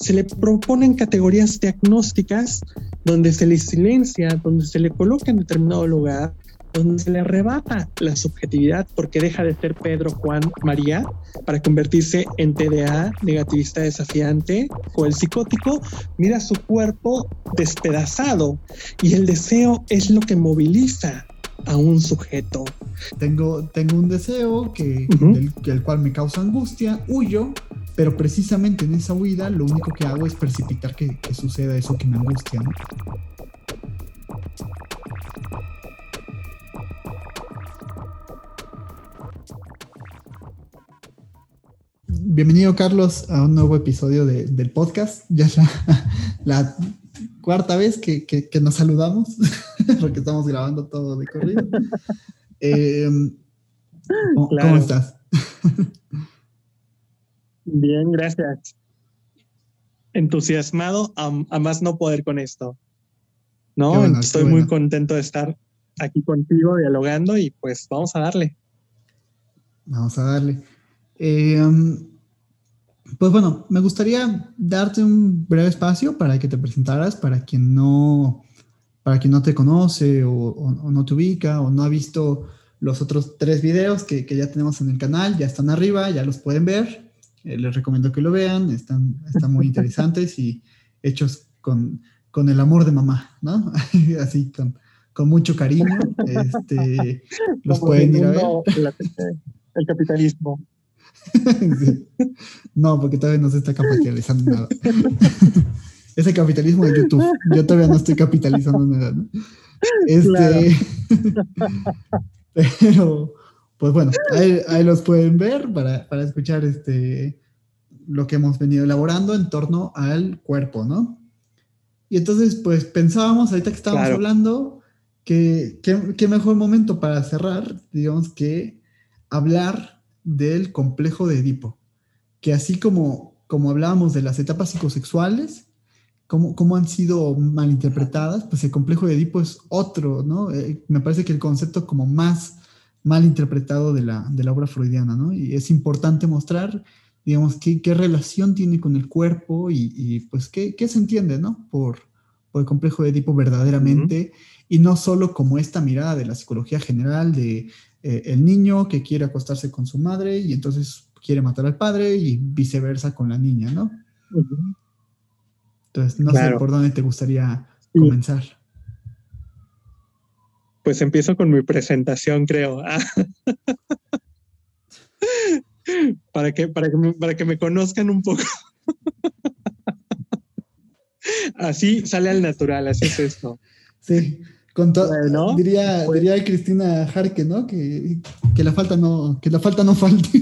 se le proponen categorías diagnósticas donde se le silencia, donde se le coloca en determinado lugar, donde se le arrebata la subjetividad porque deja de ser Pedro, Juan, María para convertirse en TDA, negativista desafiante o el psicótico, mira su cuerpo despedazado y el deseo es lo que moviliza a un sujeto. Tengo, tengo un deseo que, el cual me causa angustia, huyo, pero precisamente en esa huida lo único que hago es precipitar que, suceda eso que me angustia. Bienvenido Carlos a un nuevo episodio del podcast. Ya es la, cuarta vez que, nos saludamos, porque estamos grabando todo de corrido. Em, ¿cómo, estás? Bien, gracias. Entusiasmado a, más no poder con esto. ¿No? Estoy muy contento de estar aquí contigo dialogando y pues vamos a darle. Vamos a darle. Em, pues bueno, me gustaría darte un breve espacio para que te presentaras para quien no, para quien no te conoce o, no te ubica o no ha visto los otros tres videos que, ya tenemos en el canal, ya están arriba, ya los pueden ver. Eh, les recomiendo que lo vean, están, están muy interesantes y hechos con, con el amor de mamá, ¿no? Así, con, con mucho cariño. Este, los pueden ir a ver. El capitalismo. No, porque todavía no se está capitalizando nada. Ese capitalismo de YouTube. Yo todavía no estoy capitalizando nada, Este. Pero, pues bueno, ahí, los pueden ver para, escuchar este lo que hemos venido elaborando en torno al cuerpo, ¿no? Y entonces, pues pensábamos, ahorita que estábamos hablando, que qué mejor momento para cerrar, digamos, que hablar del complejo de Edipo, que así como, como hablábamos de las etapas psicosexuales, cómo, cómo han sido malinterpretadas, pues el complejo de Edipo es otro, ¿no? Eh, me parece que el concepto como más mal interpretado de la, de la obra freudiana, ¿no? Y es importante mostrar, digamos, qué, qué relación tiene con el cuerpo y, pues qué, qué, se entiende, ¿no? Por, por el complejo de Edipo verdaderamente, y no solo como esta mirada de la psicología general de eh, el niño que quiere acostarse con su madre y entonces quiere matar al padre y viceversa con la niña, ¿no? Entonces, no sé por dónde te gustaría comenzar. Pues empiezo con mi presentación, creo. para, que, para, que me, para que me conozcan un poco. así sale al natural, así es esto. Sí diría, diría Cristina Jarque, ¿no? Que, que, la falta no, que la falta no falte.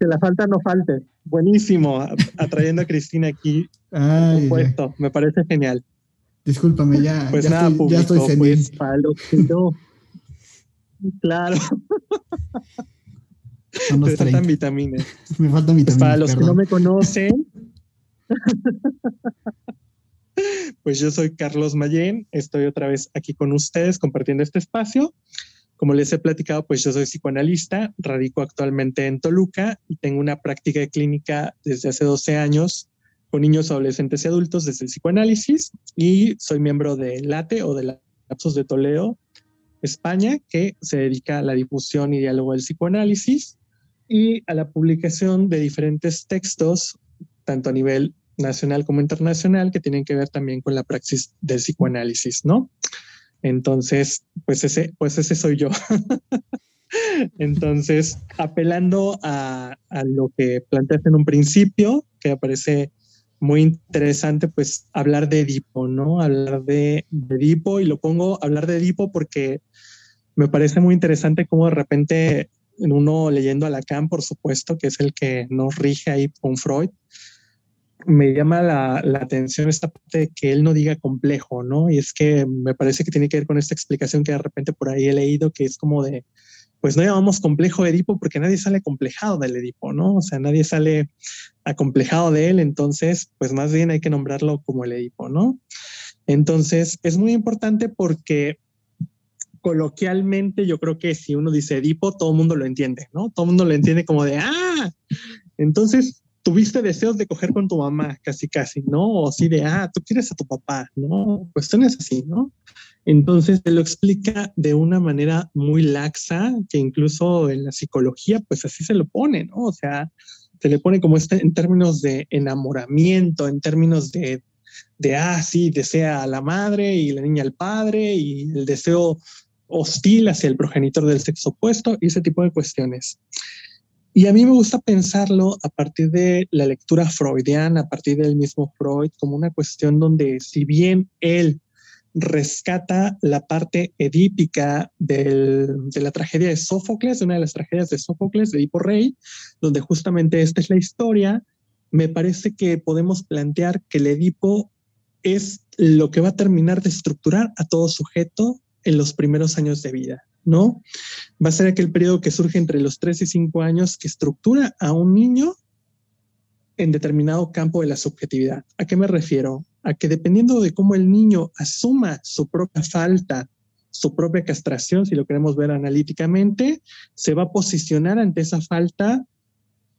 Que la falta no falte. Buenísimo, atrayendo a Cristina aquí. Ay, me parece genial. Discúlpame, ya, pues ya, nada, estoy, ya estoy pues, Claro. me faltan vitaminas. Me faltan vitaminas. Pues para los que no me conocen, pues yo soy Carlos Mayén, estoy otra vez aquí con ustedes compartiendo este espacio. Como les he platicado, pues yo soy psicoanalista, radico actualmente en Toluca y tengo una práctica de clínica desde hace 12 años con niños, adolescentes y adultos desde el psicoanálisis y soy miembro de LATE o de la Lapsos de Toledo, España, que se dedica a la difusión y diálogo del psicoanálisis y a la publicación de diferentes textos, tanto a nivel nacional como internacional que tienen que ver también con la praxis del psicoanálisis, ¿no? Entonces, pues ese, pues ese soy yo. Entonces, apelando a, lo que planteaste en un principio, que me parece muy interesante, pues hablar de Edipo, ¿no? Hablar de, de Edipo y lo pongo hablar de Edipo porque me parece muy interesante cómo de repente uno leyendo a Lacan, por supuesto, que es el que nos rige ahí con Freud, me llama la, atención esta parte de que él no diga complejo, ¿no? Y es que me parece que tiene que ver con esta explicación que de repente por ahí he leído, que es como de, pues no llamamos complejo Edipo porque nadie sale complejado del Edipo, ¿no? O sea, nadie sale acomplejado de él, entonces, pues más bien hay que nombrarlo como el Edipo, ¿no? Entonces, es muy importante porque coloquialmente yo creo que si uno dice Edipo, todo el mundo lo entiende, ¿no? Todo el mundo lo entiende como de, ah, entonces tuviste deseos de coger con tu mamá, casi, casi, ¿no? O así de, ah, tú quieres a tu papá, ¿no? Cuestiones así, ¿no? Entonces te lo explica de una manera muy laxa, que incluso en la psicología, pues así se lo pone, ¿no? O sea, se le pone como este en términos de enamoramiento, en términos de, de, ah, sí, desea a la madre y la niña al padre y el deseo hostil hacia el progenitor del sexo opuesto y ese tipo de cuestiones. Y a mí me gusta pensarlo a partir de la lectura freudiana, a partir del mismo Freud, como una cuestión donde si bien él rescata la parte edípica de la tragedia de Sófocles, de una de las tragedias de Sófocles, de Edipo Rey, donde justamente esta es la historia, me parece que podemos plantear que el Edipo es lo que va a terminar de estructurar a todo sujeto en los primeros años de vida, ¿no? Va a ser aquel periodo que surge entre los 3 y 5 años que estructura a un niño en determinado campo de la subjetividad. ¿A qué me refiero? A que dependiendo de cómo el niño asuma su propia falta, su propia castración, si lo queremos ver analíticamente, se va a posicionar ante esa falta,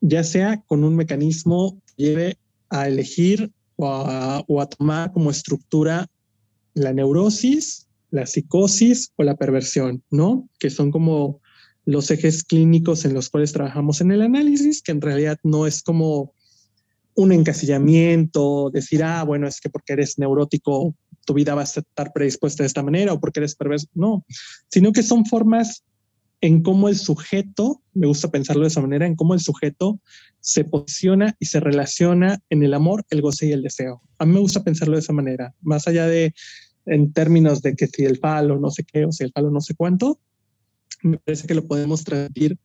ya sea con un mecanismo que lleve a elegir o a, o a tomar como estructura la neurosis, la psicosis o la perversión, ¿no? Que son como los ejes clínicos en los cuales trabajamos en el análisis, que en realidad no es como un encasillamiento, decir, ah, bueno, es que porque eres neurótico, tu vida va a estar predispuesta de esta manera o porque eres perverso. No, sino que son formas en cómo el sujeto, me gusta pensarlo de esa manera, en cómo el sujeto se posiciona y se relaciona en el amor, el goce y el deseo. A mí me gusta pensarlo de esa manera, más allá de en términos de que si el falo no sé qué o si el falo no sé cuánto, me parece que lo podemos transmitir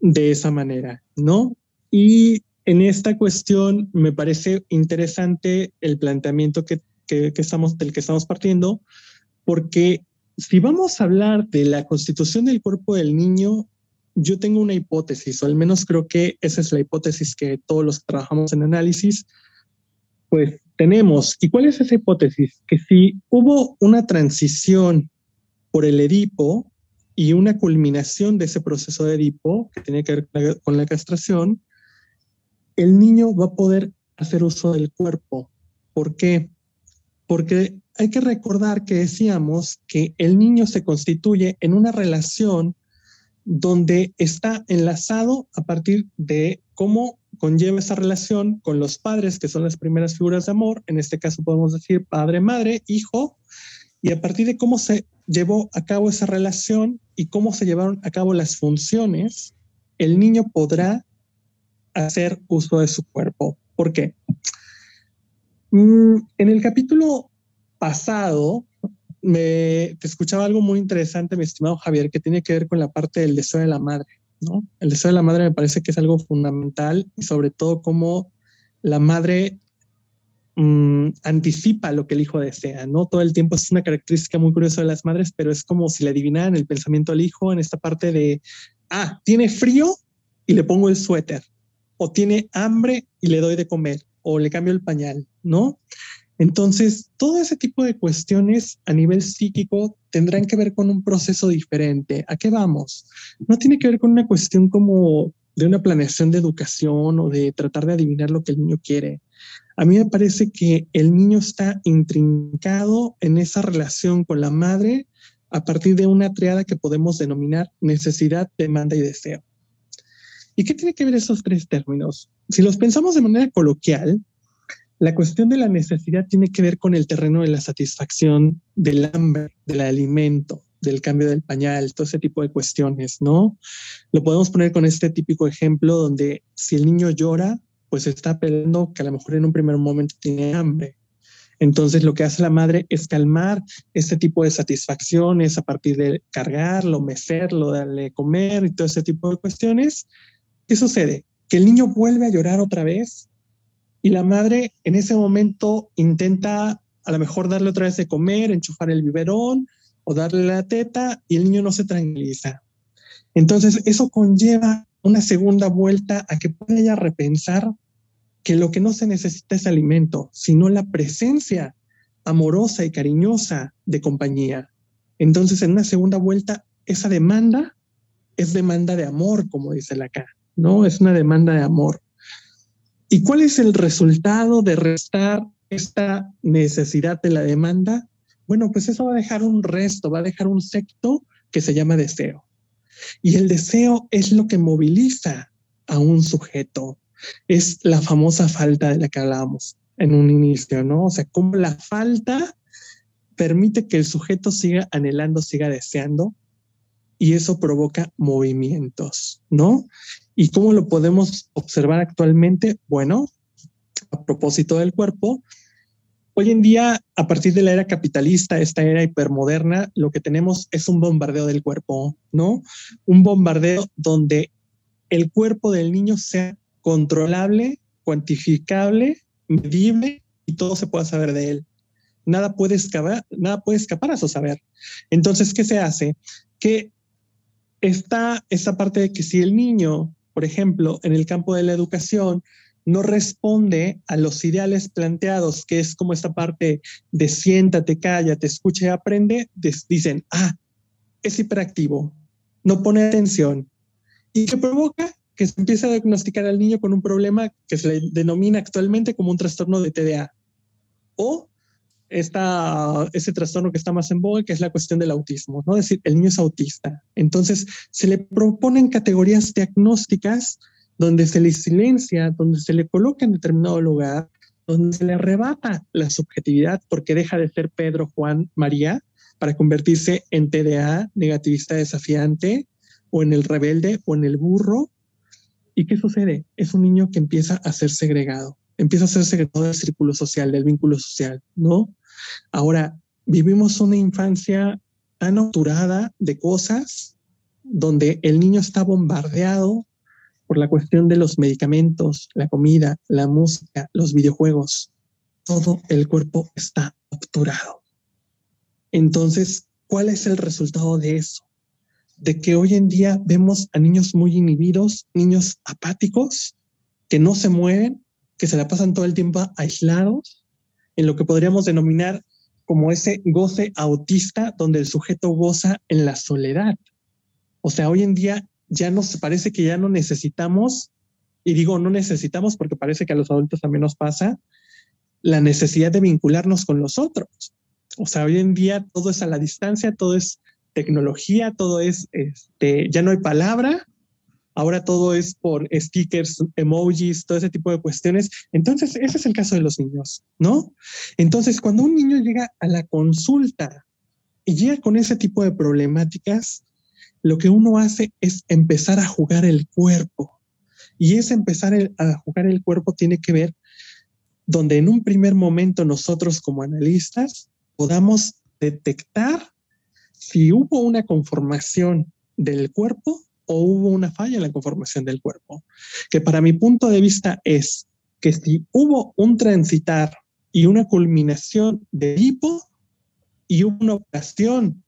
de esa manera, ¿no? Y en esta cuestión me parece interesante el planteamiento que, que, estamos, del que estamos partiendo, porque si vamos a hablar de la constitución del cuerpo del niño, yo tengo una hipótesis, o al menos creo que esa es la hipótesis que todos los que trabajamos en análisis, pues tenemos. ¿Y cuál es esa hipótesis? Que si hubo una transición por el Edipo y una culminación de ese proceso de Edipo, que tiene que ver con la castración, el niño va a poder hacer uso del cuerpo. ¿Por qué? Porque hay que recordar que decíamos que el niño se constituye en una relación donde está enlazado a partir de cómo conlleva esa relación con los padres, que son las primeras figuras de amor, en este caso podemos decir padre, madre, hijo, y a partir de cómo se llevó a cabo esa relación y cómo se llevaron a cabo las funciones, el niño podrá hacer uso de su cuerpo. ¿Por qué? Mm, en el capítulo pasado, me, te escuchaba algo muy interesante, mi estimado Javier, que tiene que ver con la parte del deseo de la madre. El deseo de la madre me parece que es algo fundamental y sobre todo cómo la madre mm, anticipa lo que el hijo desea, ¿no? Todo el tiempo es una característica muy curiosa de las madres, pero es como si le adivinaran el pensamiento al hijo en esta parte de, ah, tiene frío y le pongo el suéter, o tiene hambre y le doy de comer, o le cambio el pañal, ¿no? Entonces, todo ese tipo de cuestiones a nivel psíquico tendrán que ver con un proceso diferente. ¿A qué vamos? No tiene que ver con una cuestión como de una planeación de educación o de tratar de adivinar lo que el niño quiere. A mí me parece que el niño está intrincado en esa relación con la madre a partir de una triada que podemos denominar necesidad, demanda y deseo. ¿Y qué tiene que ver esos tres términos? Si los pensamos de manera coloquial, la cuestión de la necesidad tiene que ver con el terreno de la satisfacción del hambre, del alimento, del cambio del pañal, todo ese tipo de cuestiones, ¿no? Lo podemos poner con este típico ejemplo donde si el niño llora, pues está peleando que a lo mejor en un primer momento tiene hambre. Entonces lo que hace la madre es calmar este tipo de satisfacciones a partir de cargarlo, mecerlo, darle comer y todo ese tipo de cuestiones. ¿Qué sucede? Que el niño vuelve a llorar otra vez y la madre en ese momento intenta a lo mejor darle otra vez de comer, enchufar el biberón o darle la teta y el niño no se tranquiliza. Entonces eso conlleva una segunda vuelta a que pueda ella repensar que lo que no se necesita es alimento, sino la presencia amorosa y cariñosa de compañía. Entonces, en una segunda vuelta, esa demanda es demanda de amor, como dice la acá, ¿no? Es una demanda de amor. ¿Y cuál es el resultado de restar esta necesidad de la demanda? Bueno, pues eso va a dejar un resto, va a dejar un secto que se llama deseo. Y el deseo es lo que moviliza a un sujeto. Es la famosa falta de la que hablábamos en un inicio, ¿no? O sea, cómo la falta permite que el sujeto siga anhelando, siga deseando, y eso provoca movimientos, ¿no? ¿Y cómo lo podemos observar actualmente? Bueno, a propósito del cuerpo, hoy en día, a partir de la era capitalista, esta era hipermoderna, lo que tenemos es un bombardeo del cuerpo, ¿no? Un bombardeo donde el cuerpo del niño sea controlable, cuantificable, medible y todo se pueda saber de él. Nada puede escapar, nada puede escapar a su saber. Entonces, ¿qué se hace? Que está esa parte de que si el niño por ejemplo, en el campo de la educación, no responde a los ideales planteados, que es como esta parte de siéntate, cállate, escucha y aprende, dicen, ah, es hiperactivo, no pone atención. ¿Y qué provoca? Que se empieza a diagnosticar al niño con un problema que se le denomina actualmente como un trastorno de TDA. O esta, trastorno que está más en boga, que es la cuestión del autismo, ¿no? Es decir, el niño es autista. Entonces, se le proponen categorías diagnósticas donde se le silencia, donde se le coloca en determinado lugar, donde se le arrebata la subjetividad porque deja de ser Pedro, Juan, María para convertirse en TDA, negativista desafiante, o en el rebelde, o en el burro. ¿Y qué sucede? Es un niño que empieza a ser segregado empieza a ser secretario del círculo social, del vínculo social, ¿no? Ahora, vivimos una infancia tan obturada de cosas donde el niño está bombardeado por la cuestión de los medicamentos, la comida, la música, los videojuegos. Todo el cuerpo está obturado. Entonces, ¿cuál es el resultado de eso? De que hoy en día vemos a niños muy inhibidos, niños apáticos, que no se mueven, que se la pasan todo el tiempo aislados, en lo que podríamos denominar como ese goce autista donde el sujeto goza en la soledad. O sea, hoy en día ya nos parece que ya no necesitamos, y digo no necesitamos porque parece que a los adultos también nos pasa, la necesidad de vincularnos con los otros. O sea, hoy en día todo es a la distancia, todo es tecnología, todo es, este, ya no hay palabra, ahora todo es por stickers, emojis, todo ese tipo de cuestiones. Entonces, ese es el caso de los niños, ¿no? Entonces, cuando un niño llega a la consulta y llega con ese tipo de problemáticas, lo que uno hace es empezar a jugar el cuerpo. Y ese empezar a jugar el cuerpo tiene que ver donde en un primer momento nosotros como analistas podamos detectar si hubo una conformación del cuerpo o hubo una falla en la conformación del cuerpo. Que para mi punto de vista es que si hubo un transitar y una culminación de hipo y una operación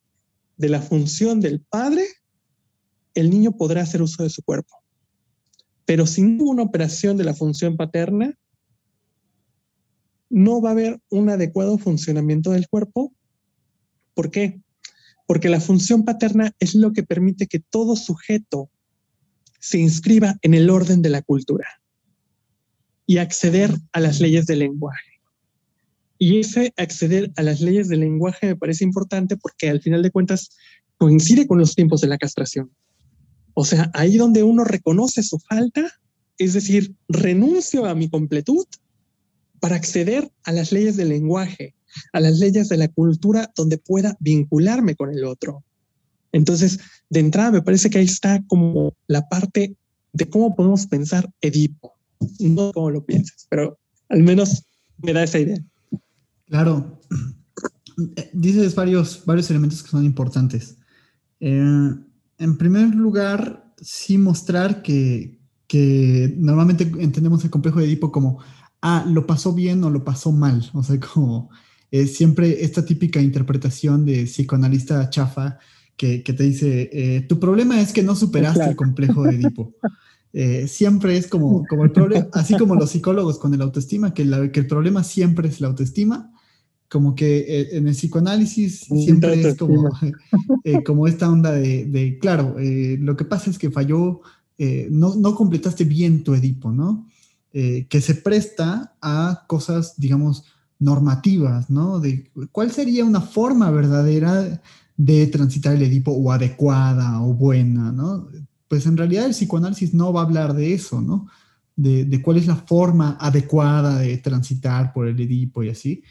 de la función del padre, el niño podrá hacer uso de su cuerpo. Pero si no hubo una operación de la función paterna, no va a haber un adecuado funcionamiento del cuerpo. ¿Por qué? Porque la función paterna es lo que permite que todo sujeto se inscriba en el orden de la cultura y acceder a las leyes del lenguaje. Y ese acceder a las leyes del lenguaje me parece importante porque al final de cuentas coincide con los tiempos de la castración. O sea, ahí donde uno reconoce su falta, es decir, renuncio a mi completud para acceder a las leyes del lenguaje, a las leyes de la cultura donde pueda vincularme con el otro. Entonces, de entrada me parece que ahí está como la parte de cómo podemos pensar Edipo. No como lo piensas, pero al menos me da esa idea. Claro. Dices varios, varios elementos que son importantes. Eh, en primer lugar, sí mostrar que, que normalmente entendemos el complejo de Edipo como, ah, lo pasó bien o lo pasó mal. O sea, como es siempre esta típica interpretación de psicoanalista chafa que, te dice, eh, tu problema es que no superaste el complejo de Edipo. Eh, siempre es como, como el problema, así como los psicólogos con el autoestima, que, que, el problema siempre es la autoestima, como que eh, en el psicoanálisis siempre es como, como esta onda de, claro, lo que pasa es que falló, no, no completaste bien tu Edipo, ¿no? eh, que se presta a cosas, digamos, normativas, ¿no? De cuál sería una forma verdadera de transitar el Edipo o adecuada o buena, ¿no? Pues en realidad el psicoanálisis no va a hablar de eso, ¿no? De, cuál es la forma adecuada de transitar por el Edipo y así,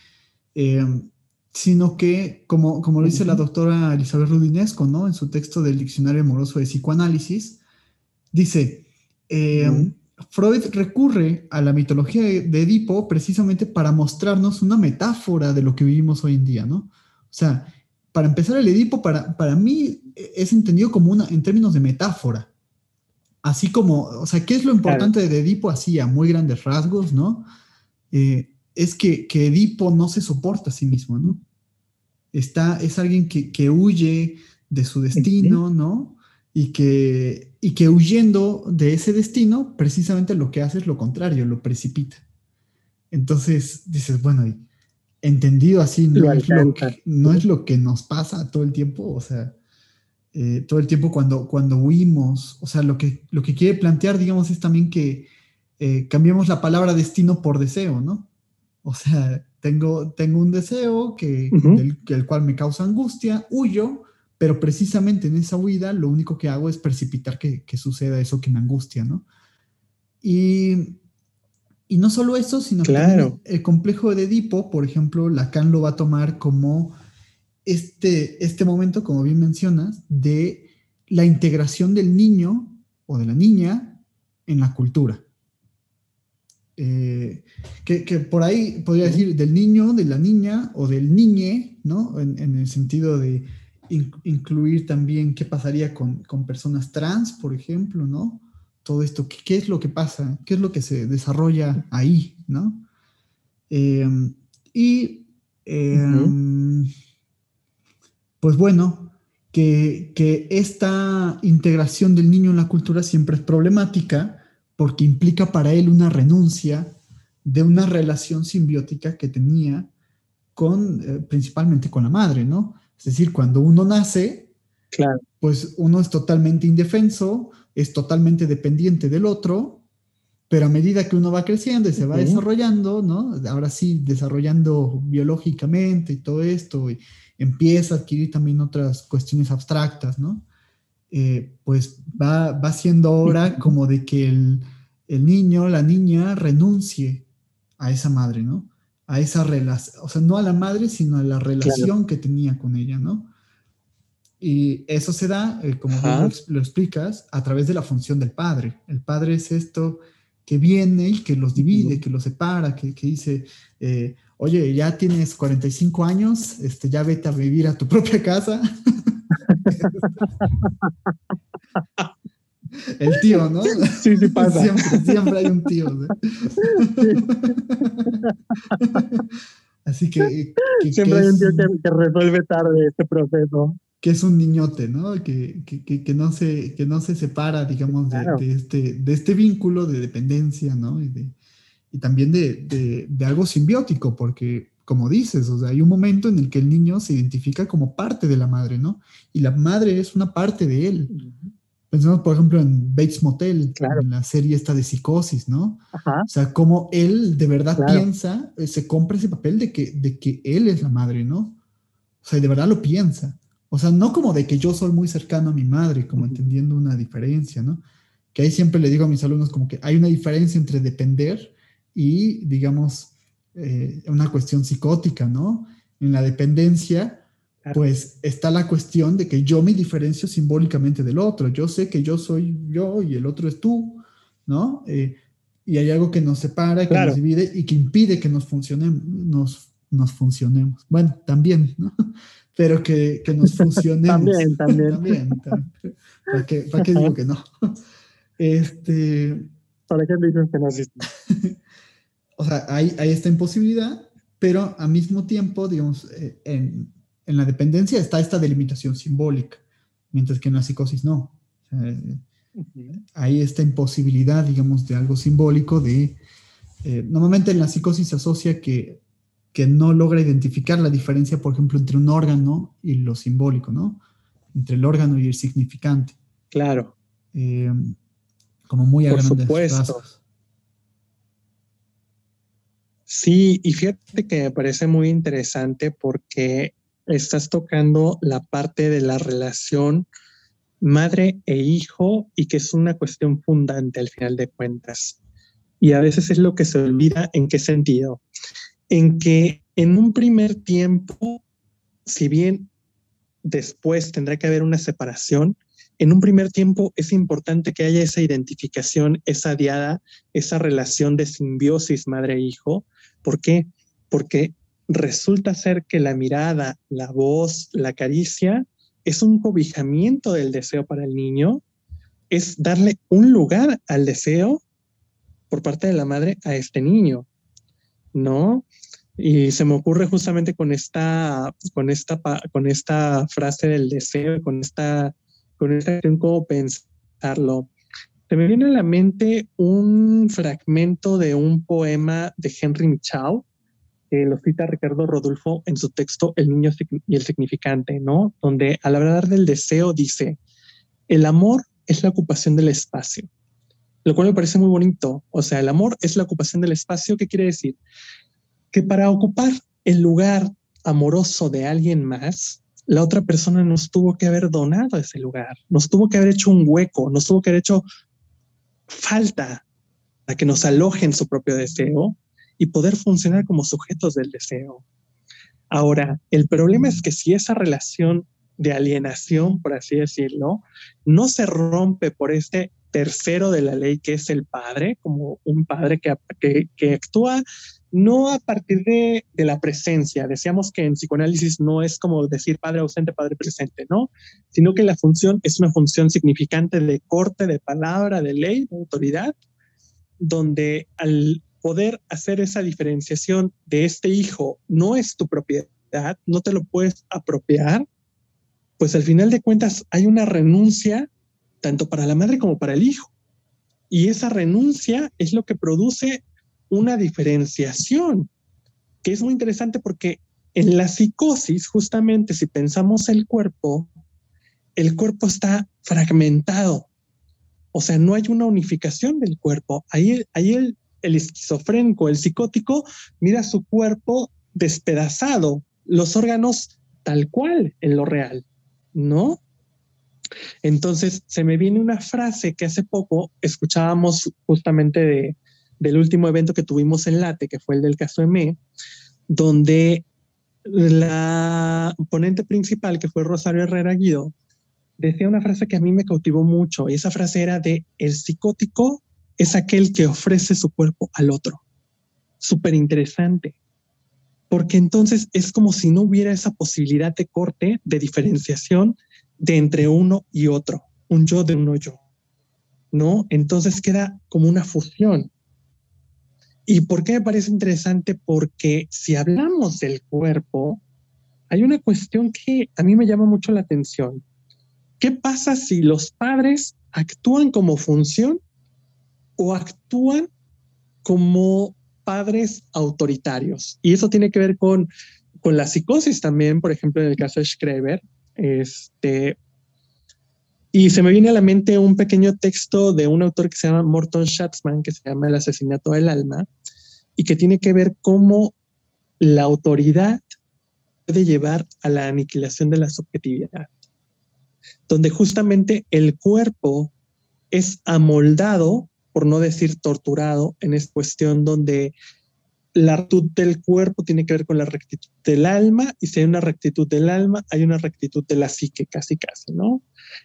eh, sino que, como, como lo dice la doctora Elizabeth Rudinesco, ¿no? En su texto del Diccionario Amoroso de Psicoanálisis, dice, eh, Freud recurre a la mitología de Edipo precisamente para mostrarnos una metáfora de lo que vivimos hoy en día, ¿no? O sea, para empezar, el Edipo para, para mí es entendido como una, en términos de metáfora. Así como, o sea, ¿qué es lo importante de Edipo así a muy grandes rasgos, ¿no? Eh, es que, que, Edipo no se soporta a sí mismo, ¿no? Está, es alguien que, que huye de su destino, ¿no? Y que, y que huyendo de ese destino, precisamente lo que hace es lo contrario, lo precipita. Entonces dices, bueno, entendido así, no, es lo, que, no es lo que nos pasa todo el tiempo, o sea, eh, todo el tiempo cuando, cuando huimos, o sea, lo que, lo que quiere plantear, digamos, es también que eh, cambiemos la palabra destino por deseo, ¿no? O sea, tengo, tengo un deseo que, el cual me causa angustia, huyo, pero precisamente en esa huida lo único que hago es precipitar que, que suceda eso que me angustia, ¿no? Y y no solo eso, sino que el complejo de Edipo, por ejemplo, Lacan lo va a tomar como este, este momento, como bien mencionas, de la integración del niño o de la niña en la cultura. Eh, que, por ahí podría decir del niño, de la niña o del niñe, ¿no? En, el sentido de incluir también qué pasaría con, con, personas trans, por ejemplo, ¿no? todo esto, ¿qué, es lo que pasa? ¿Qué es lo que se desarrolla ahí? ¿no? Em, y em, pues bueno, que, que, esta integración del niño en la cultura siempre es problemática porque implica para él una renuncia de una relación simbiótica que tenía con, eh, principalmente con la madre, ¿no? Es decir, cuando uno nace, claro. pues uno es totalmente indefenso, es totalmente dependiente del otro, pero a medida que uno va creciendo y se va desarrollando, ¿no? Ahora sí, desarrollando biológicamente y todo esto, y empieza a adquirir también otras cuestiones abstractas, ¿no? Eh, pues va, va siendo hora como de que el, el, niño, la niña renuncie a esa madre, ¿no? A esa relación, o sea, no a la madre, sino a la relación que tenía con ella, ¿no? Y eso se da, eh, como lo, explicas, a través de la función del padre. El padre es esto que viene y que los divide, que los separa, que, que dice, eh, oye, ya tienes 45 años, este, ya vete a vivir a tu propia casa. El tío, ¿no? Sí, sí pasa. Siempre, hay un tío. Así que... siempre hay un tío que, que resuelve tarde este proceso que es un niñote, ¿no? Que, que, que, no, se, que no se separa, digamos, de, este, de este vínculo de dependencia, ¿no? Y, de, y también de, de, algo simbiótico, porque, como dices, o sea, hay un momento en el que el niño se identifica como parte de la madre, ¿no? Y la madre es una parte de él. Pensemos, por ejemplo, en Bates Motel, en la serie esta de psicosis, ¿no? O sea, como él de verdad piensa, eh, se compra ese papel de que, de que él es la madre, ¿no? O sea, de verdad lo piensa. O sea, no como de que yo soy muy cercano a mi madre, como entendiendo una diferencia, ¿no? Que ahí siempre le digo a mis alumnos como que hay una diferencia entre depender y, digamos, eh, una cuestión psicótica, ¿no? En la dependencia, pues está la cuestión de que yo me diferencio simbólicamente del otro. Yo sé que yo soy yo y el otro es tú, ¿no? Eh, y hay algo que nos separa, que nos divide y que impide que nos funcionemos, nos, nos funcionemos. Bueno, también, ¿no? pero que, que nos funcionemos. también, también. también, ¿Para, qué, ¿Para qué digo que no? Este, ¿Para qué dicen que no existe? o sea, hay, hay, esta imposibilidad, pero al mismo tiempo, digamos, eh, en, en, la dependencia está esta delimitación simbólica, mientras que en la psicosis no. Hay esta imposibilidad, digamos, de algo simbólico de... Eh, normalmente en la psicosis se asocia que que no logra identificar la diferencia, por ejemplo, entre un órgano y lo simbólico, ¿no? Entre el órgano y el significante. Claro. Eh, como muy a por supuesto. Sí, y fíjate que me parece muy interesante porque estás tocando la parte de la relación madre e hijo y que es una cuestión fundante al final de cuentas. Y a veces es lo que se olvida en qué sentido. En que en un primer tiempo, si bien después tendrá que haber una separación, en un primer tiempo es importante que haya esa identificación, esa diada, esa relación de simbiosis madre-hijo. ¿Por qué? Porque resulta ser que la mirada, la voz, la caricia es un cobijamiento del deseo para el niño, es darle un lugar al deseo por parte de la madre a este niño, ¿no? Y se me ocurre justamente con esta, con esta, con esta frase del deseo, con esta, con esta cómo pensarlo. Se me viene a la mente un fragmento de un poema de Henry Michau, que lo cita Ricardo Rodolfo en su texto El niño y el significante, ¿no? Donde al hablar del deseo dice, el amor es la ocupación del espacio, lo cual me parece muy bonito. O sea, el amor es la ocupación del espacio. ¿Qué quiere decir? Que para ocupar el lugar amoroso de alguien más, la otra persona nos tuvo que haber donado ese lugar, nos tuvo que haber hecho un hueco, nos tuvo que haber hecho falta a que nos alojen su propio deseo y poder funcionar como sujetos del deseo. Ahora, el problema es que si esa relación de alienación, por así decirlo, no se rompe por este tercero de la ley, que es el padre, como un padre que, que, actúa no a partir de, de, la presencia. Decíamos que en psicoanálisis no es como decir padre ausente, padre presente, ¿no? Sino que la función es una función significante de corte, de palabra, de ley, de autoridad, donde al poder hacer esa diferenciación de este hijo no es tu propiedad, no te lo puedes apropiar, pues al final de cuentas hay una renuncia tanto para la madre como para el hijo. Y esa renuncia es lo que produce una diferenciación, que es muy interesante porque en la psicosis, justamente si pensamos el cuerpo, el cuerpo está fragmentado. O sea, no hay una unificación del cuerpo. Ahí, ahí el, el esquizofrénico, el psicótico, mira su cuerpo despedazado, los órganos tal cual en lo real, ¿no? Entonces, se me viene una frase que hace poco escuchábamos justamente de, del último evento que tuvimos en Late, que fue el del caso M, donde la ponente principal, que fue Rosario Herrera Guido, decía una frase que a mí me cautivó mucho, y esa frase era de, el psicótico es aquel que ofrece su cuerpo al otro. Súper interesante, porque entonces es como si no hubiera esa posibilidad de corte, de diferenciación de entre uno y otro, un yo de uno yo, ¿no? Entonces queda como una fusión. ¿Y por qué me parece interesante? Porque si hablamos del cuerpo, hay una cuestión que a mí me llama mucho la atención. ¿Qué pasa si los padres actúan como función o actúan como padres autoritarios? Y eso tiene que ver con, con la psicosis también, por ejemplo, en el caso de Schreber, este, y se me viene a la mente un pequeño texto de un autor que se llama Morton Schatzman, que se llama El asesinato del alma, y que tiene que ver cómo la autoridad puede llevar a la aniquilación de la subjetividad, donde justamente el cuerpo es amoldado, por no decir torturado, en esta cuestión donde la rectitud del cuerpo tiene que ver con la rectitud del alma y si hay una rectitud del alma, hay una rectitud de la psique, casi casi, ¿no?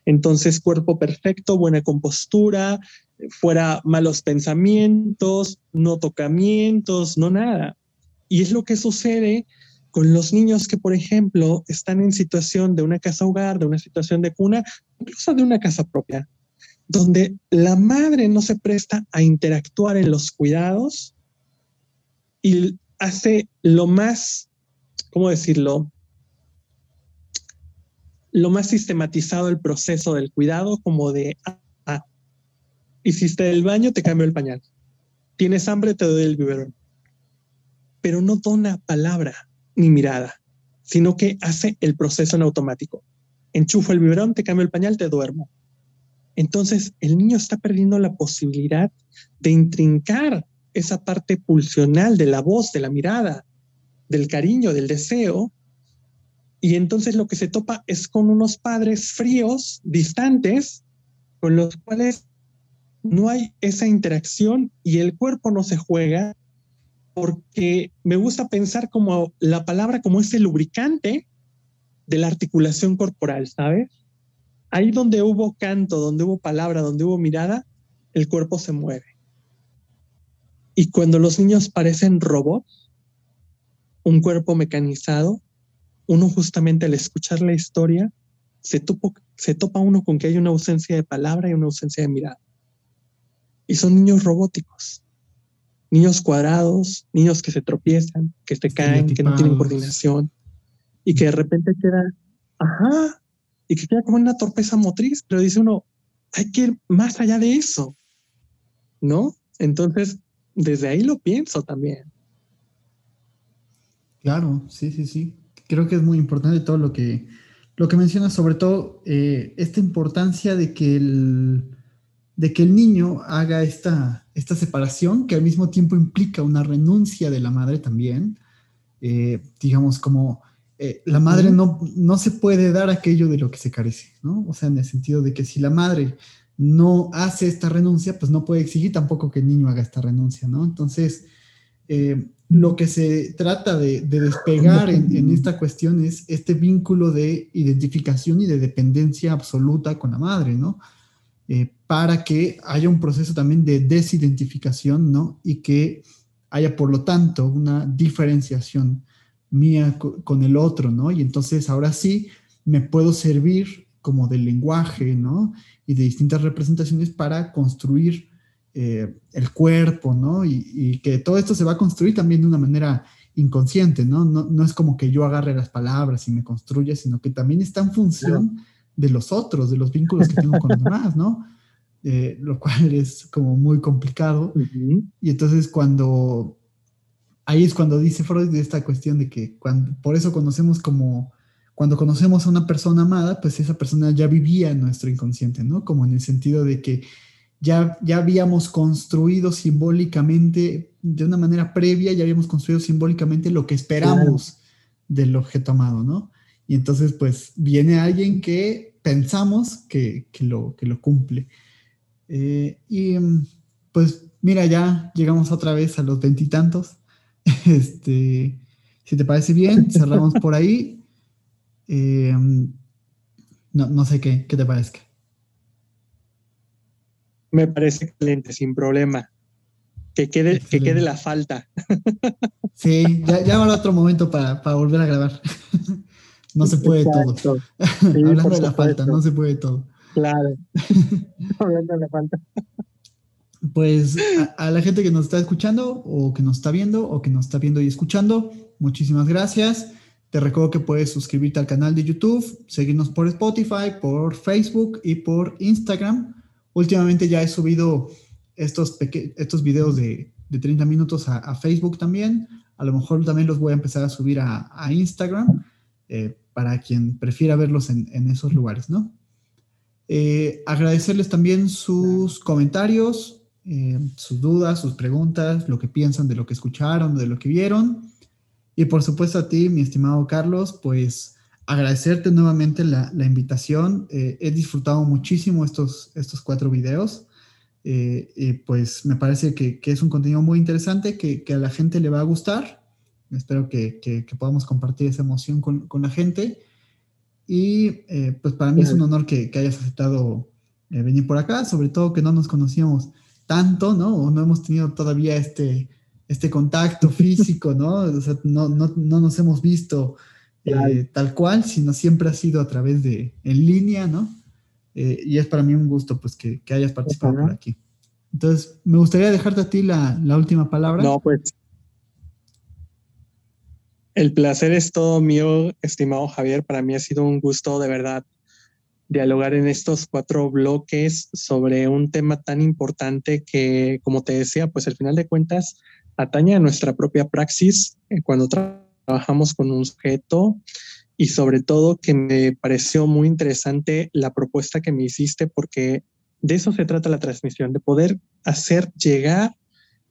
Entonces, cuerpo perfecto, buena compostura, fuera malos pensamientos, no tocamientos, no nada. Y es lo que sucede con los niños que, por ejemplo, están en situación de una casa hogar, de una situación de cuna, incluso de una casa propia, donde la madre no se presta a interactuar en los cuidados y hace lo más, ¿cómo decirlo? Lo más sistematizado el proceso del cuidado, como de, ah, hiciste el baño, te cambio el pañal. Tienes hambre, te doy el biberón. Pero no dona palabra ni mirada, sino que hace el proceso en automático. Enchufo el biberón, te cambio el pañal, te duermo. Entonces, el niño está perdiendo la posibilidad de intrincar esa parte pulsional de la voz, de la mirada, del cariño, del deseo. Y entonces lo que se topa es con unos padres fríos, distantes, con los cuales no hay esa interacción y el cuerpo no se juega porque me gusta pensar como la palabra como ese lubricante de la articulación corporal, ¿sabes? Ahí donde hubo canto, donde hubo palabra, donde hubo mirada, el cuerpo se mueve. Y cuando los niños parecen robots, un cuerpo mecanizado, uno justamente al escuchar la historia, se, se topa uno con que hay una ausencia de palabra y una ausencia de mirada. Y son niños robóticos, niños cuadrados, niños que se tropiezan, que se caen, que no tienen coordinación y que de repente queda, ajá, y que queda como una torpeza motriz, pero dice uno, hay que ir más allá de eso, ¿no? Entonces, desde ahí lo pienso también. Claro, sí, sí, sí. Creo que es muy importante todo lo que, lo que mencionas, sobre todo eh, esta importancia de que el, de que el niño haga esta, esta separación, que al mismo tiempo implica una renuncia de la madre también, eh, digamos, como eh, la madre no, no se puede dar aquello de lo que se carece, ¿no? O sea, en el sentido de que si la madre no hace esta renuncia, pues no puede exigir tampoco que el niño haga esta renuncia, ¿no? Entonces, eh, lo que se trata de, despegar en, esta cuestión es este vínculo de identificación y de dependencia absoluta con la madre, ¿no? Eh, para que haya un proceso también de desidentificación, ¿no? Y que haya, por lo tanto, una diferenciación mía con el otro, ¿no? Y entonces ahora sí me puedo servir como del lenguaje, ¿no? Y de distintas representaciones para construir eh, el cuerpo, ¿no? Y, que todo esto se va a construir también de una manera inconsciente, ¿no? ¿no? es como que yo agarre las palabras y me construya, sino que también está en función de los otros, de los vínculos que tengo con los demás, ¿no? Eh, lo cual es como muy complicado. Y entonces cuando ahí es cuando dice Freud de esta cuestión de que cuando, por eso conocemos como, cuando conocemos a una persona amada, pues esa persona ya vivía en nuestro inconsciente, ¿no? Como en el sentido de que ya, ya habíamos construido simbólicamente, de una manera previa, ya habíamos construido simbólicamente lo que esperamos del objeto amado, ¿no? Y entonces, pues, viene alguien que pensamos que, lo, que lo cumple. Eh, y pues, mira, ya llegamos otra vez a los veintitantos. Este, si te parece bien, cerramos por ahí. Eh, no, sé qué, qué te parece. Me parece excelente, sin problema. Que quede, que quede la falta. Sí, ya, ya habrá otro momento para, volver a grabar. No se puede todo. Hablando de la falta, no se puede todo. Claro. Hablando de la falta pues a, la gente que nos está escuchando o que nos está viendo o que nos está viendo y escuchando, muchísimas gracias. Te recuerdo que puedes suscribirte al canal de YouTube, seguirnos por Spotify, por Facebook y por Instagram. Últimamente ya he subido estos, estos videos de, de 30 minutos a, Facebook también. A lo mejor también los voy a empezar a subir a, Instagram eh, para quien prefiera verlos en, esos lugares, ¿no? Eh, agradecerles también sus comentarios, eh, sus dudas, sus preguntas, lo que piensan de lo que escucharon, de lo que vieron. Y por supuesto a ti, mi estimado Carlos, pues agradecerte nuevamente la, invitación. Eh, he disfrutado muchísimo estos, estos cuatro videos. Eh, y pues me parece que, es un contenido muy interesante, que, a la gente le va a gustar. Espero que, podamos compartir esa emoción con, la gente. Y pues para mí es un honor que, hayas aceptado venir por acá, sobre todo que no nos conocíamos tanto, ¿no? O no hemos tenido todavía este, este contacto físico, ¿no? O sea, no, no, no nos hemos visto eh, tal cual, sino siempre ha sido a través de, en línea, ¿no? Eh, y es para mí un gusto, pues, que, que hayas participado por aquí. Entonces, me gustaría dejarte a ti la, la última palabra. No, pues, el placer es todo mío, estimado Javier. Para mí ha sido un gusto de verdad dialogar en estos cuatro bloques sobre un tema tan importante que, como te decía, pues al final de cuentas atañe a nuestra propia praxis eh, cuando trabajamos con un sujeto y sobre todo que me pareció muy interesante la propuesta que me hiciste porque de eso se trata la transmisión, de poder hacer llegar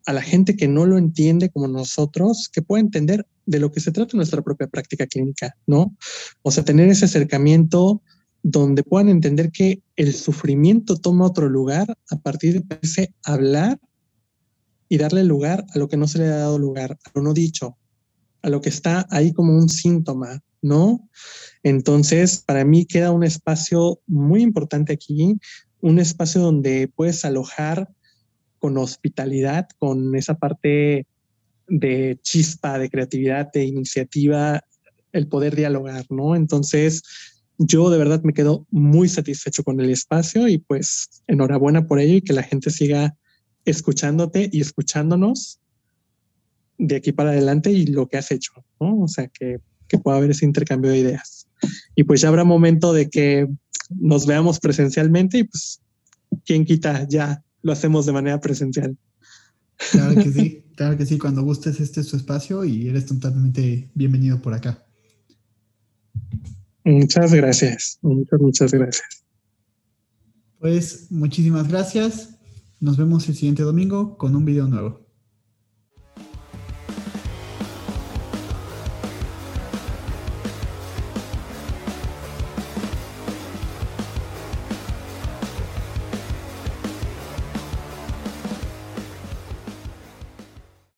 a la gente que no lo entiende como nosotros, que pueda entender de lo que se trata nuestra propia práctica clínica, ¿no? O sea, tener ese acercamiento donde puedan entender que el sufrimiento toma otro lugar a partir de ese hablar y darle lugar a lo que no se le ha dado lugar, a lo no dicho, a lo que está ahí como un síntoma, ¿no? Entonces, para mí queda un espacio muy importante aquí, un espacio donde puedes alojar con hospitalidad, con esa parte de chispa, de creatividad, de iniciativa, el poder dialogar, ¿no? Entonces, yo de verdad me quedo muy satisfecho con el espacio y pues enhorabuena por ello y que la gente siga escuchándote y escuchándonos de aquí para adelante y lo que has hecho, ¿no? O sea, que, que pueda haber ese intercambio de ideas. Y pues ya habrá momento de que nos veamos presencialmente y pues, ¿quién quita? Ya lo hacemos de manera presencial. Claro que sí, claro que sí. Cuando gustes, este es tu espacio y eres totalmente bienvenido por acá. Muchas gracias, muchas, muchas gracias. Pues muchísimas gracias. Nos vemos el siguiente domingo con un video nuevo.